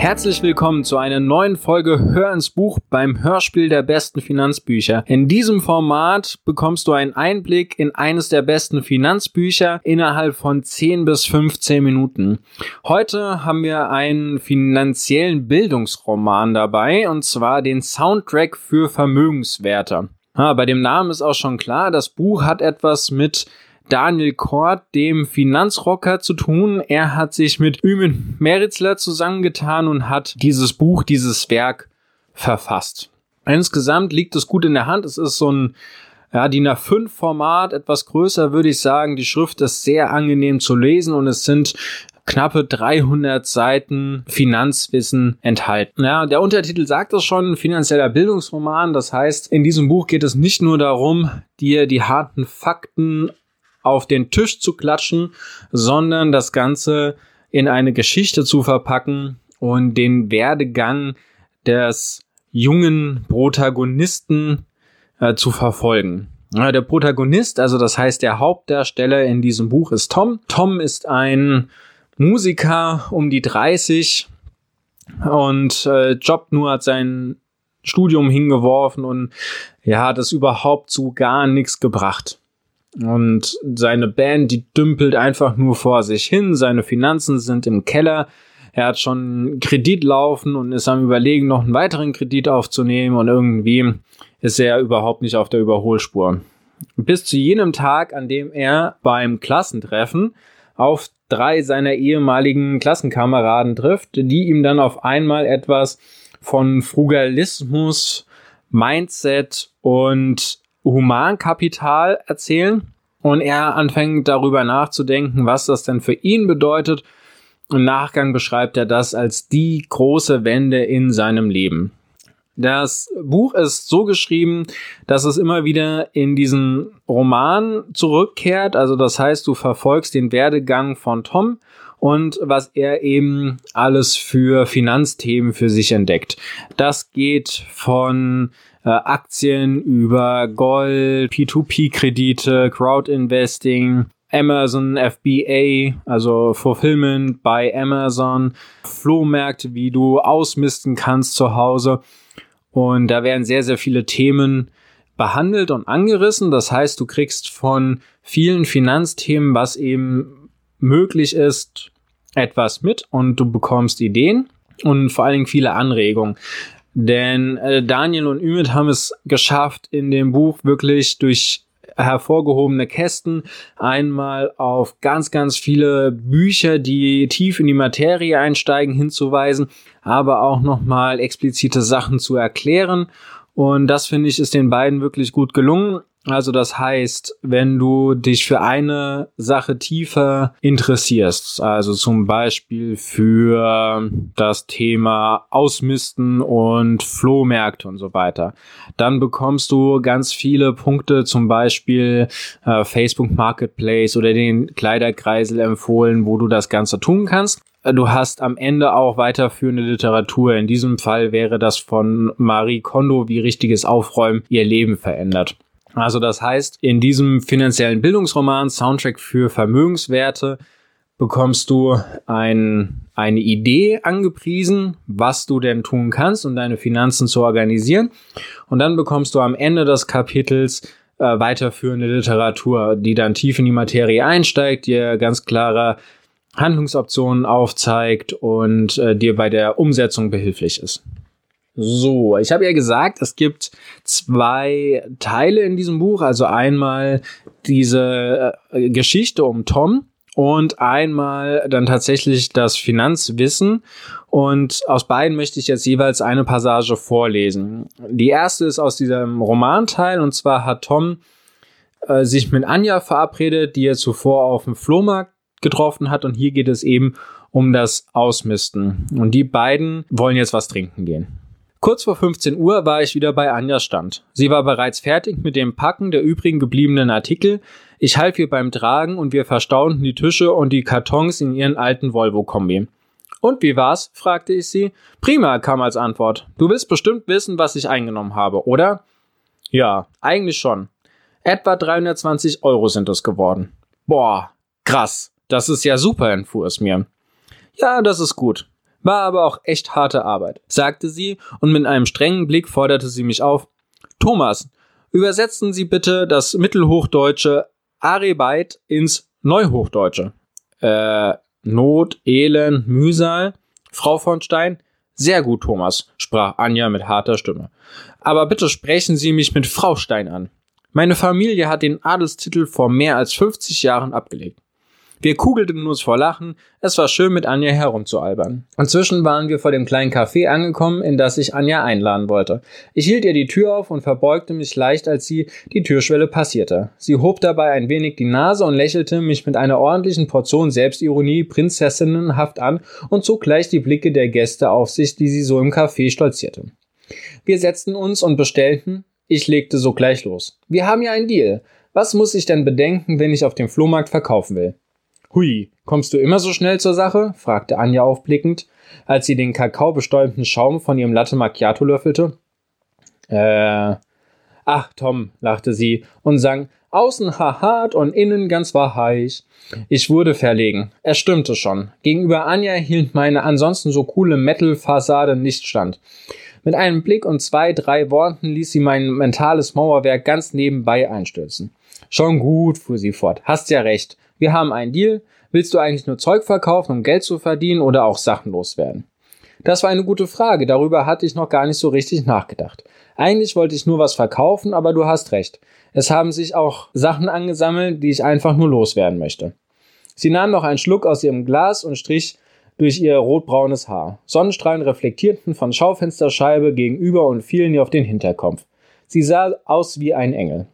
Herzlich willkommen zu einer neuen Folge Hör ins Buch beim Hörspiel der besten Finanzbücher. In diesem Format bekommst du einen Einblick in eines der besten Finanzbücher innerhalb von 10 bis 15 Minuten. Heute haben wir einen finanziellen Bildungsroman dabei und zwar den Soundtrack für Vermögenswerte. Ah, bei dem Namen ist auch schon klar, das Buch hat etwas mit Daniel Kort, dem Finanzrocker, zu tun. Er hat sich mit Ümen Meritzler zusammengetan und hat dieses Buch, dieses Werk verfasst. Insgesamt liegt es gut in der Hand. Es ist so ein ja, DIN A5 Format, etwas größer würde ich sagen. Die Schrift ist sehr angenehm zu lesen und es sind knappe 300 Seiten Finanzwissen enthalten. Ja, der Untertitel sagt es schon, finanzieller Bildungsroman. Das heißt, in diesem Buch geht es nicht nur darum, dir die harten Fakten auf den Tisch zu klatschen, sondern das Ganze in eine Geschichte zu verpacken und den Werdegang des jungen Protagonisten äh, zu verfolgen. Ja, der Protagonist, also das heißt der Hauptdarsteller in diesem Buch ist Tom. Tom ist ein Musiker um die 30 und äh, jobbt nur, hat sein Studium hingeworfen und ja, hat es überhaupt zu gar nichts gebracht. Und seine Band, die dümpelt einfach nur vor sich hin. Seine Finanzen sind im Keller. Er hat schon Kredit laufen und ist am Überlegen, noch einen weiteren Kredit aufzunehmen. Und irgendwie ist er überhaupt nicht auf der Überholspur. Bis zu jenem Tag, an dem er beim Klassentreffen auf drei seiner ehemaligen Klassenkameraden trifft, die ihm dann auf einmal etwas von Frugalismus, Mindset und Humankapital erzählen und er anfängt darüber nachzudenken, was das denn für ihn bedeutet. Im Nachgang beschreibt er das als die große Wende in seinem Leben. Das Buch ist so geschrieben, dass es immer wieder in diesen Roman zurückkehrt. Also das heißt, du verfolgst den Werdegang von Tom und was er eben alles für Finanzthemen für sich entdeckt. Das geht von äh, Aktien über Gold, P2P-Kredite, Crowd-Investing, Amazon FBA, also Fulfillment bei Amazon, Flohmärkte, wie du ausmisten kannst zu Hause. Und da werden sehr, sehr viele Themen behandelt und angerissen. Das heißt, du kriegst von vielen Finanzthemen, was eben möglich ist, etwas mit und du bekommst Ideen und vor allen Dingen viele Anregungen. Denn äh, Daniel und Ümit haben es geschafft, in dem Buch wirklich durch hervorgehobene Kästen einmal auf ganz, ganz viele Bücher, die tief in die Materie einsteigen, hinzuweisen, aber auch nochmal explizite Sachen zu erklären. Und das finde ich ist den beiden wirklich gut gelungen. Also das heißt, wenn du dich für eine Sache tiefer interessierst, also zum Beispiel für das Thema Ausmisten und Flohmärkte und so weiter, dann bekommst du ganz viele Punkte, zum Beispiel äh, Facebook Marketplace oder den Kleiderkreisel empfohlen, wo du das Ganze tun kannst. Du hast am Ende auch weiterführende Literatur. In diesem Fall wäre das von Marie Kondo, wie richtiges Aufräumen ihr Leben verändert. Also das heißt, in diesem finanziellen Bildungsroman Soundtrack für Vermögenswerte bekommst du ein, eine Idee angepriesen, was du denn tun kannst, um deine Finanzen zu organisieren. Und dann bekommst du am Ende des Kapitels äh, weiterführende Literatur, die dann tief in die Materie einsteigt, dir ganz klare Handlungsoptionen aufzeigt und äh, dir bei der Umsetzung behilflich ist. So, ich habe ja gesagt, es gibt zwei Teile in diesem Buch. Also einmal diese äh, Geschichte um Tom und einmal dann tatsächlich das Finanzwissen. Und aus beiden möchte ich jetzt jeweils eine Passage vorlesen. Die erste ist aus diesem Romanteil und zwar hat Tom äh, sich mit Anja verabredet, die er zuvor auf dem Flohmarkt getroffen hat. Und hier geht es eben um das Ausmisten. Und die beiden wollen jetzt was trinken gehen. Kurz vor 15 Uhr war ich wieder bei Anjas Stand. Sie war bereits fertig mit dem Packen der übrigen gebliebenen Artikel. Ich half ihr beim Tragen und wir verstaunten die Tische und die Kartons in ihren alten Volvo-Kombi. Und wie war's? fragte ich sie. Prima, kam als Antwort. Du willst bestimmt wissen, was ich eingenommen habe, oder? Ja, eigentlich schon. Etwa 320 Euro sind es geworden. Boah, krass. Das ist ja super, entfuhr es mir. Ja, das ist gut. War aber auch echt harte Arbeit, sagte sie und mit einem strengen Blick forderte sie mich auf. Thomas, übersetzen Sie bitte das mittelhochdeutsche Arbeit ins Neuhochdeutsche. Äh, Not, Elend, Mühsal. Frau von Stein, sehr gut, Thomas, sprach Anja mit harter Stimme. Aber bitte sprechen Sie mich mit Frau Stein an. Meine Familie hat den Adelstitel vor mehr als 50 Jahren abgelegt. Wir kugelten uns vor Lachen, es war schön mit Anja herumzualbern. Inzwischen waren wir vor dem kleinen Café angekommen, in das ich Anja einladen wollte. Ich hielt ihr die Tür auf und verbeugte mich leicht, als sie die Türschwelle passierte. Sie hob dabei ein wenig die Nase und lächelte mich mit einer ordentlichen Portion Selbstironie prinzessinnenhaft an und zog gleich die Blicke der Gäste auf sich, die sie so im Café stolzierte. Wir setzten uns und bestellten. Ich legte sogleich los. Wir haben ja einen Deal. Was muss ich denn bedenken, wenn ich auf dem Flohmarkt verkaufen will? Hui, kommst du immer so schnell zur Sache? fragte Anja aufblickend, als sie den kakaobestäubten Schaum von ihrem Latte Macchiato löffelte. Äh, ach, Tom, lachte sie und sang, außen hart und innen ganz wahrheich. Ich wurde verlegen. Es stimmte schon. Gegenüber Anja hielt meine ansonsten so coole Metal-Fassade nicht stand. Mit einem Blick und zwei, drei Worten ließ sie mein mentales Mauerwerk ganz nebenbei einstürzen. Schon gut, fuhr sie fort. Hast ja recht. Wir haben einen Deal. Willst du eigentlich nur Zeug verkaufen, um Geld zu verdienen oder auch Sachen loswerden? Das war eine gute Frage. Darüber hatte ich noch gar nicht so richtig nachgedacht. Eigentlich wollte ich nur was verkaufen, aber du hast recht. Es haben sich auch Sachen angesammelt, die ich einfach nur loswerden möchte. Sie nahm noch einen Schluck aus ihrem Glas und strich durch ihr rotbraunes Haar. Sonnenstrahlen reflektierten von Schaufensterscheibe gegenüber und fielen ihr auf den Hinterkopf. Sie sah aus wie ein Engel.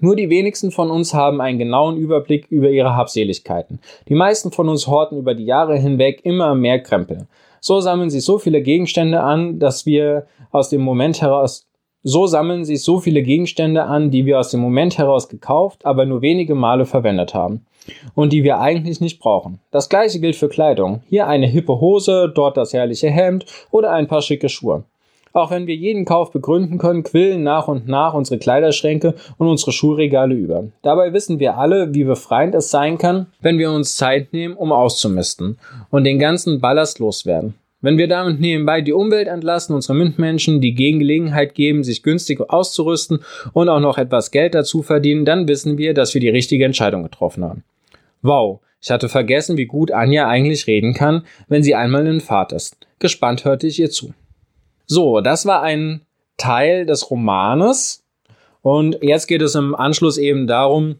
Nur die wenigsten von uns haben einen genauen Überblick über ihre Habseligkeiten. Die meisten von uns horten über die Jahre hinweg immer mehr Krempel. So sammeln sich so viele Gegenstände an, dass wir aus dem Moment heraus so sammeln sich so viele Gegenstände an, die wir aus dem Moment heraus gekauft, aber nur wenige Male verwendet haben und die wir eigentlich nicht brauchen. Das gleiche gilt für Kleidung. Hier eine hippe Hose, dort das herrliche Hemd oder ein paar schicke Schuhe. Auch wenn wir jeden Kauf begründen können, quillen nach und nach unsere Kleiderschränke und unsere Schuhregale über. Dabei wissen wir alle, wie befreiend es sein kann, wenn wir uns Zeit nehmen, um auszumisten und den ganzen Ballast loswerden. Wenn wir damit nebenbei die Umwelt entlassen, unsere Mitmenschen die Gelegenheit geben, sich günstig auszurüsten und auch noch etwas Geld dazu verdienen, dann wissen wir, dass wir die richtige Entscheidung getroffen haben. Wow, ich hatte vergessen, wie gut Anja eigentlich reden kann, wenn sie einmal in Fahrt ist. Gespannt hörte ich ihr zu. So, das war ein Teil des Romanes. Und jetzt geht es im Anschluss eben darum,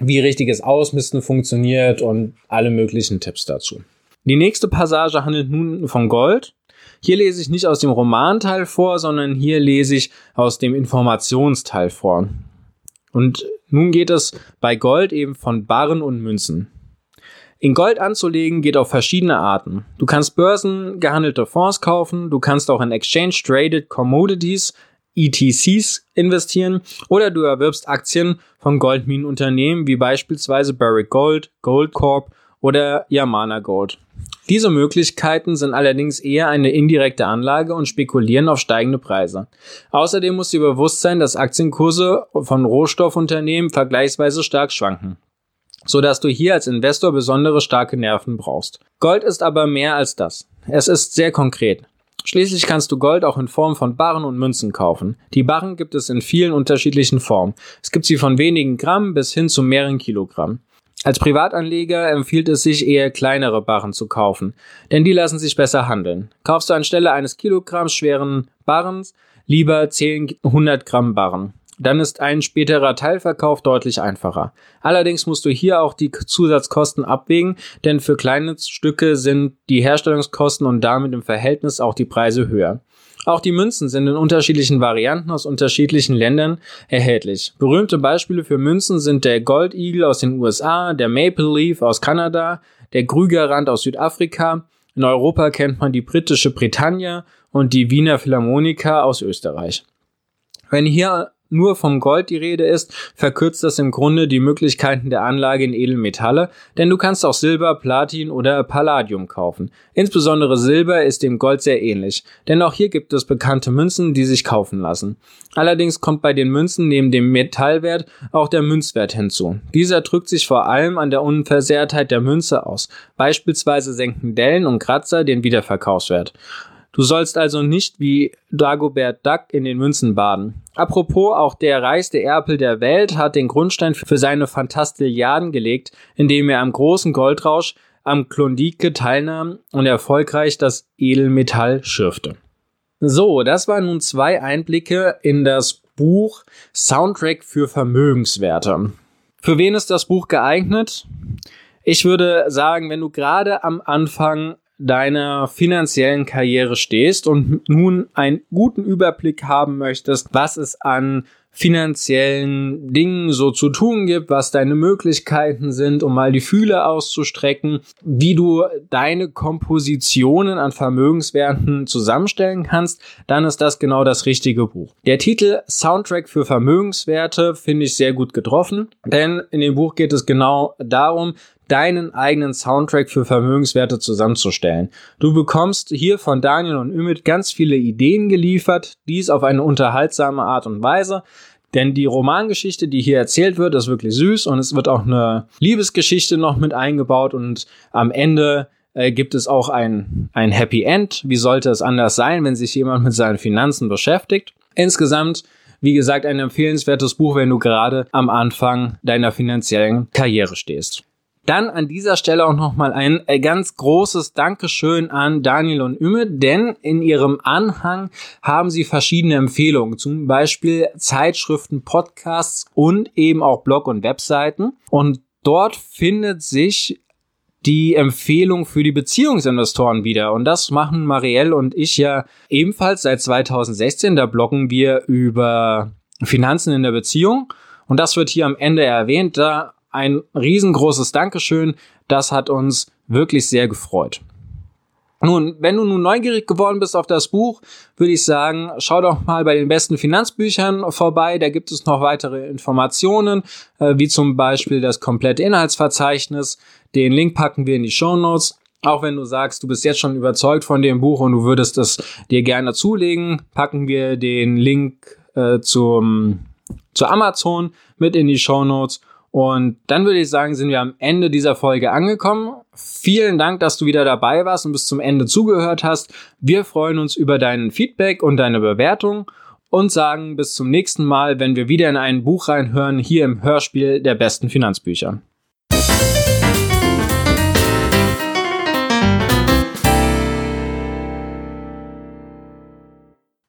wie richtiges Ausmisten funktioniert und alle möglichen Tipps dazu. Die nächste Passage handelt nun von Gold. Hier lese ich nicht aus dem Romanteil vor, sondern hier lese ich aus dem Informationsteil vor. Und nun geht es bei Gold eben von Barren und Münzen. In Gold anzulegen geht auf verschiedene Arten. Du kannst börsengehandelte Fonds kaufen, du kannst auch in Exchange Traded Commodities ETCs investieren oder du erwirbst Aktien von Goldminenunternehmen wie beispielsweise Barrick Gold, Goldcorp oder Yamana Gold. Diese Möglichkeiten sind allerdings eher eine indirekte Anlage und spekulieren auf steigende Preise. Außerdem muss dir bewusst sein, dass Aktienkurse von Rohstoffunternehmen vergleichsweise stark schwanken so dass du hier als Investor besondere starke Nerven brauchst. Gold ist aber mehr als das. Es ist sehr konkret. Schließlich kannst du Gold auch in Form von Barren und Münzen kaufen. Die Barren gibt es in vielen unterschiedlichen Formen. Es gibt sie von wenigen Gramm bis hin zu mehreren Kilogramm. Als Privatanleger empfiehlt es sich eher kleinere Barren zu kaufen, denn die lassen sich besser handeln. Kaufst du anstelle eines Kilogramms schweren Barrens lieber 10 100 Gramm Barren dann ist ein späterer Teilverkauf deutlich einfacher. Allerdings musst du hier auch die Zusatzkosten abwägen, denn für kleine Stücke sind die Herstellungskosten und damit im Verhältnis auch die Preise höher. Auch die Münzen sind in unterschiedlichen Varianten aus unterschiedlichen Ländern erhältlich. Berühmte Beispiele für Münzen sind der Goldigel aus den USA, der Maple Leaf aus Kanada, der Krügerrand aus Südafrika. In Europa kennt man die britische Britannia und die Wiener Philharmonika aus Österreich. Wenn hier nur vom Gold die Rede ist, verkürzt das im Grunde die Möglichkeiten der Anlage in Edelmetalle, denn du kannst auch Silber, Platin oder Palladium kaufen. Insbesondere Silber ist dem Gold sehr ähnlich, denn auch hier gibt es bekannte Münzen, die sich kaufen lassen. Allerdings kommt bei den Münzen neben dem Metallwert auch der Münzwert hinzu. Dieser drückt sich vor allem an der Unversehrtheit der Münze aus. Beispielsweise senken Dellen und Kratzer den Wiederverkaufswert. Du sollst also nicht wie Dagobert Duck in den Münzen baden. Apropos, auch der reichste Erpel der Welt hat den Grundstein für seine Fantastilliarden gelegt, indem er am großen Goldrausch am Klondike teilnahm und erfolgreich das Edelmetall schürfte. So, das waren nun zwei Einblicke in das Buch Soundtrack für Vermögenswerte. Für wen ist das Buch geeignet? Ich würde sagen, wenn du gerade am Anfang deiner finanziellen Karriere stehst und nun einen guten Überblick haben möchtest, was es an finanziellen Dingen so zu tun gibt, was deine Möglichkeiten sind, um mal die Fühle auszustrecken, wie du deine Kompositionen an Vermögenswerten zusammenstellen kannst, dann ist das genau das richtige Buch. Der Titel Soundtrack für Vermögenswerte finde ich sehr gut getroffen, denn in dem Buch geht es genau darum, deinen eigenen Soundtrack für Vermögenswerte zusammenzustellen. Du bekommst hier von Daniel und Ümit ganz viele Ideen geliefert, dies auf eine unterhaltsame Art und Weise. Denn die Romangeschichte, die hier erzählt wird, ist wirklich süß und es wird auch eine Liebesgeschichte noch mit eingebaut und am Ende äh, gibt es auch ein, ein Happy End. Wie sollte es anders sein, wenn sich jemand mit seinen Finanzen beschäftigt? Insgesamt wie gesagt, ein empfehlenswertes Buch, wenn du gerade am Anfang deiner finanziellen Karriere stehst. Dann an dieser Stelle auch nochmal ein äh, ganz großes Dankeschön an Daniel und Ümme, denn in ihrem Anhang haben sie verschiedene Empfehlungen, zum Beispiel Zeitschriften, Podcasts und eben auch Blog- und Webseiten. Und dort findet sich die Empfehlung für die Beziehungsinvestoren wieder. Und das machen Marielle und ich ja ebenfalls seit 2016. Da bloggen wir über Finanzen in der Beziehung. Und das wird hier am Ende erwähnt. Da ein riesengroßes Dankeschön. Das hat uns wirklich sehr gefreut. Nun, wenn du nun neugierig geworden bist auf das Buch, würde ich sagen, schau doch mal bei den besten Finanzbüchern vorbei. Da gibt es noch weitere Informationen, äh, wie zum Beispiel das komplette Inhaltsverzeichnis. Den Link packen wir in die Show Notes. Auch wenn du sagst, du bist jetzt schon überzeugt von dem Buch und du würdest es dir gerne zulegen, packen wir den Link äh, zum, zu Amazon mit in die Show Notes. Und dann würde ich sagen, sind wir am Ende dieser Folge angekommen. Vielen Dank, dass du wieder dabei warst und bis zum Ende zugehört hast. Wir freuen uns über dein Feedback und deine Bewertung und sagen bis zum nächsten Mal, wenn wir wieder in ein Buch reinhören, hier im Hörspiel der besten Finanzbücher.